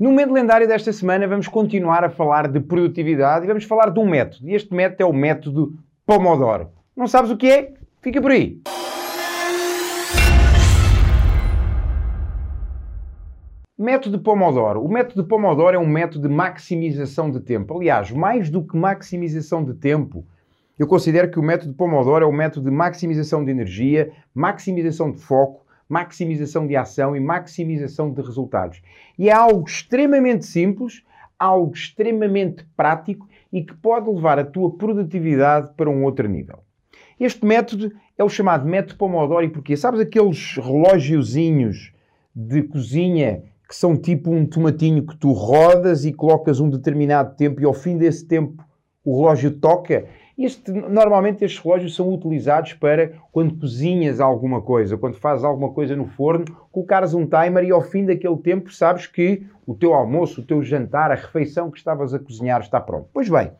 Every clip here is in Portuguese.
No momento lendário desta semana vamos continuar a falar de produtividade e vamos falar de um método. E este método é o método Pomodoro. Não sabes o que é? Fica por aí. Método Pomodoro. O método Pomodoro é um método de maximização de tempo. Aliás, mais do que maximização de tempo, eu considero que o método Pomodoro é um método de maximização de energia, maximização de foco, maximização de ação e maximização de resultados. E é algo extremamente simples, algo extremamente prático e que pode levar a tua produtividade para um outro nível. Este método é o chamado método Pomodoro e porquê? Sabes aqueles relógiozinhos de cozinha que são tipo um tomatinho que tu rodas e colocas um determinado tempo e ao fim desse tempo o relógio toca. Este, normalmente estes relógios são utilizados para quando cozinhas alguma coisa, quando fazes alguma coisa no forno, colocares um timer e ao fim daquele tempo sabes que o teu almoço, o teu jantar, a refeição que estavas a cozinhar está pronto. Pois bem,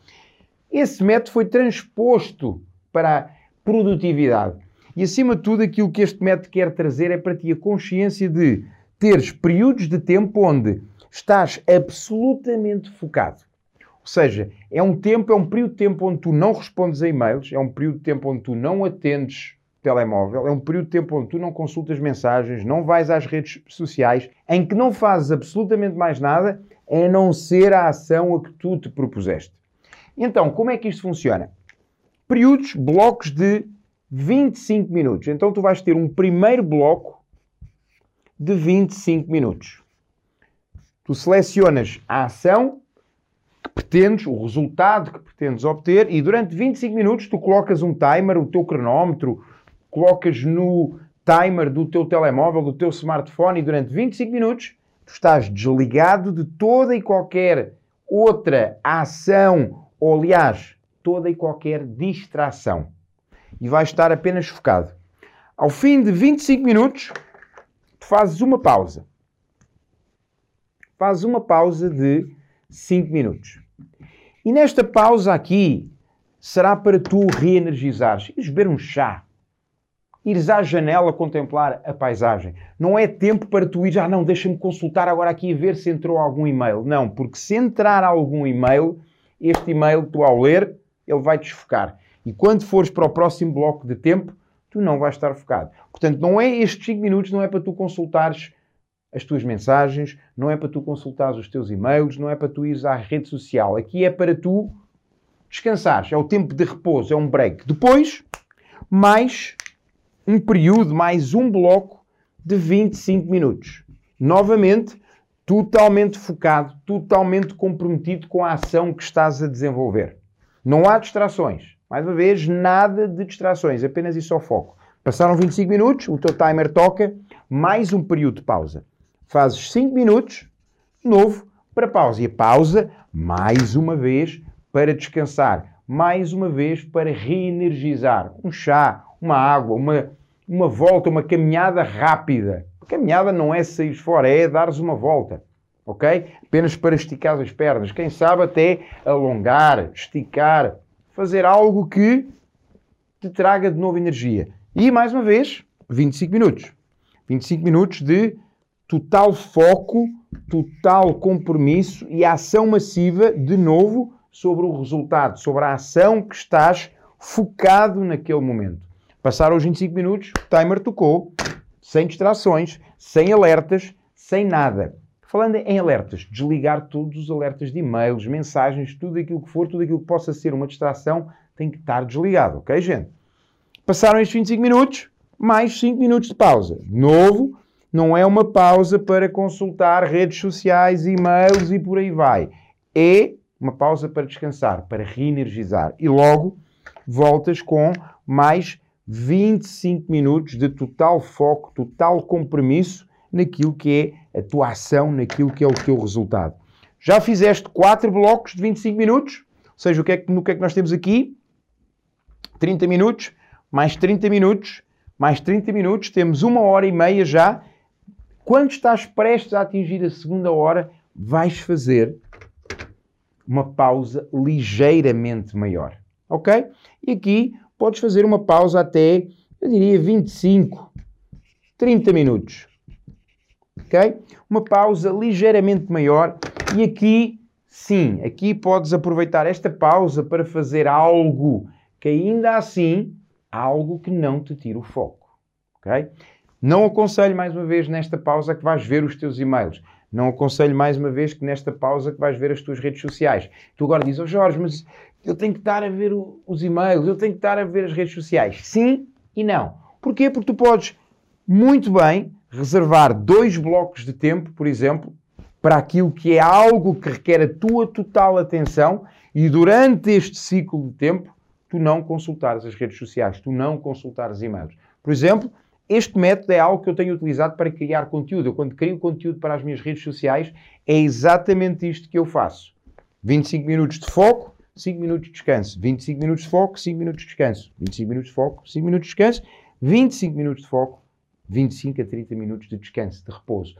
esse método foi transposto para a produtividade. E acima de tudo, aquilo que este método quer trazer é para ti a consciência de teres períodos de tempo onde estás absolutamente focado. Ou seja, é um tempo, é um período de tempo onde tu não respondes a e-mails, é um período de tempo onde tu não atendes telemóvel, é um período de tempo onde tu não consultas mensagens, não vais às redes sociais, em que não fazes absolutamente mais nada a não ser a ação a que tu te propuseste. Então, como é que isto funciona? Períodos, blocos de 25 minutos. Então, tu vais ter um primeiro bloco de 25 minutos. Tu selecionas a ação que pretendes, o resultado que pretendes obter e durante 25 minutos tu colocas um timer, o teu cronómetro, colocas no timer do teu telemóvel, do teu smartphone e durante 25 minutos tu estás desligado de toda e qualquer outra ação ou, aliás, toda e qualquer distração. E vais estar apenas focado. Ao fim de 25 minutos, fazes uma pausa. Fazes uma pausa de 5 minutos. E nesta pausa aqui será para tu reenergizares. Ires beber um chá. Ires à janela contemplar a paisagem. Não é tempo para tu ires, ah não, deixa-me consultar agora aqui e ver se entrou algum e-mail. Não, porque se entrar algum e-mail, este e-mail, tu ao ler, ele vai desfocar. E quando fores para o próximo bloco de tempo, tu não vais estar focado. Portanto, não é estes 5 minutos, não é para tu consultares as tuas mensagens, não é para tu consultares os teus e-mails, não é para tu ires à rede social. Aqui é para tu descansares. É o tempo de repouso, é um break. Depois, mais um período, mais um bloco de 25 minutos. Novamente, totalmente focado, totalmente comprometido com a ação que estás a desenvolver. Não há distrações. Mais uma vez, nada de distrações, apenas e só foco. Passaram 25 minutos, o teu timer toca, mais um período de pausa. Fazes 5 minutos, novo, para pausa. E a pausa, mais uma vez, para descansar. Mais uma vez, para reenergizar. Um chá, uma água, uma, uma volta, uma caminhada rápida. A caminhada não é sair fora, é dares uma volta. Ok? Apenas para esticar as pernas. Quem sabe até alongar, esticar, fazer algo que te traga de novo energia. E, mais uma vez, 25 minutos. 25 minutos de total foco, total compromisso e ação massiva, de novo, sobre o resultado, sobre a ação que estás focado naquele momento. Passaram os 25 minutos, o timer tocou, sem distrações, sem alertas, sem nada. Falando em alertas, desligar todos os alertas de e-mails, mensagens, tudo aquilo que for, tudo aquilo que possa ser uma distração, tem que estar desligado, ok, gente? Passaram estes 25 minutos, mais 5 minutos de pausa. Novo, não é uma pausa para consultar redes sociais, e-mails e por aí vai. É uma pausa para descansar, para reenergizar. E logo voltas com mais 25 minutos de total foco, total compromisso naquilo que é a tua ação, naquilo que é o teu resultado. Já fizeste 4 blocos de 25 minutos, ou seja, o que é que, no que é que nós temos aqui? 30 minutos, mais 30 minutos, mais 30 minutos, temos uma hora e meia já. Quando estás prestes a atingir a segunda hora, vais fazer uma pausa ligeiramente maior. Ok? E aqui podes fazer uma pausa até, eu diria, 25, 30 minutos. ok? Uma pausa ligeiramente maior e aqui, sim, aqui podes aproveitar esta pausa para fazer algo que ainda assim, algo que não te tire o foco, ok? Não aconselho mais uma vez nesta pausa que vais ver os teus e-mails. Não aconselho mais uma vez que nesta pausa que vais ver as tuas redes sociais. Tu agora dizes, oh Jorge, mas eu tenho que estar a ver o, os e-mails, eu tenho que estar a ver as redes sociais. Sim e não. Porquê? Porque tu podes muito bem reservar dois blocos de tempo, por exemplo, para aquilo que é algo que requer a tua total atenção e durante este ciclo de tempo tu não consultares as redes sociais, tu não consultares e-mails. Por exemplo, este método é algo que eu tenho utilizado para criar conteúdo. Eu, quando crio conteúdo para as minhas redes sociais, é exatamente isto que eu faço. 25 minutos de foco, 5 minutos de descanso. 25 minutos de foco, 5 minutos de descanso. 25 minutos de foco, 5 minutos de descanso. 25 minutos de foco, 25 a 30 minutos de descanso, de repouso.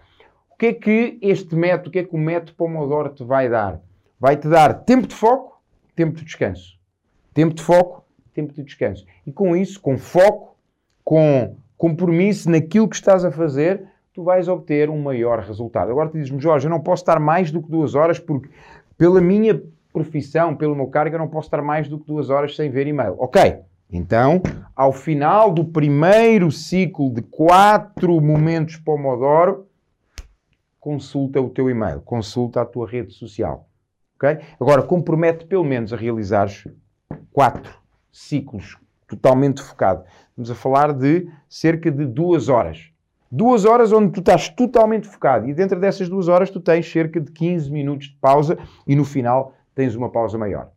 O que é que este método, o que é que o método Pomodoro te vai dar? Vai-te dar tempo de foco, tempo de descanso. Tempo de foco, tempo de descanso. E com isso, com foco, com compromisso naquilo que estás a fazer, tu vais obter um maior resultado. Agora tu dizes-me, Jorge, eu não posso estar mais do que duas horas porque, pela minha profissão, pelo meu cargo, eu não posso estar mais do que duas horas sem ver e-mail. Ok, então, ao final do primeiro ciclo de quatro momentos Pomodoro, consulta o teu e-mail, consulta a tua rede social. Ok? Agora, compromete pelo menos a realizares quatro ciclos totalmente focado. Estamos a falar de cerca de duas horas. Duas horas onde tu estás totalmente focado e dentro dessas duas horas tu tens cerca de 15 minutos de pausa e no final tens uma pausa maior.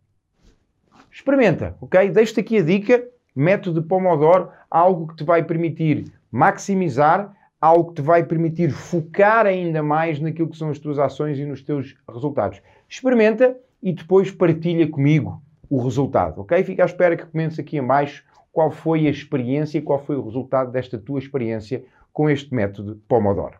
Experimenta, ok? Deixo-te aqui a dica, método de Pomodoro, algo que te vai permitir maximizar, algo que te vai permitir focar ainda mais naquilo que são as tuas ações e nos teus resultados. Experimenta e depois partilha comigo o resultado, ok? Fica à espera que comentes aqui abaixo qual foi a experiência e qual foi o resultado desta tua experiência com este método Pomodoro.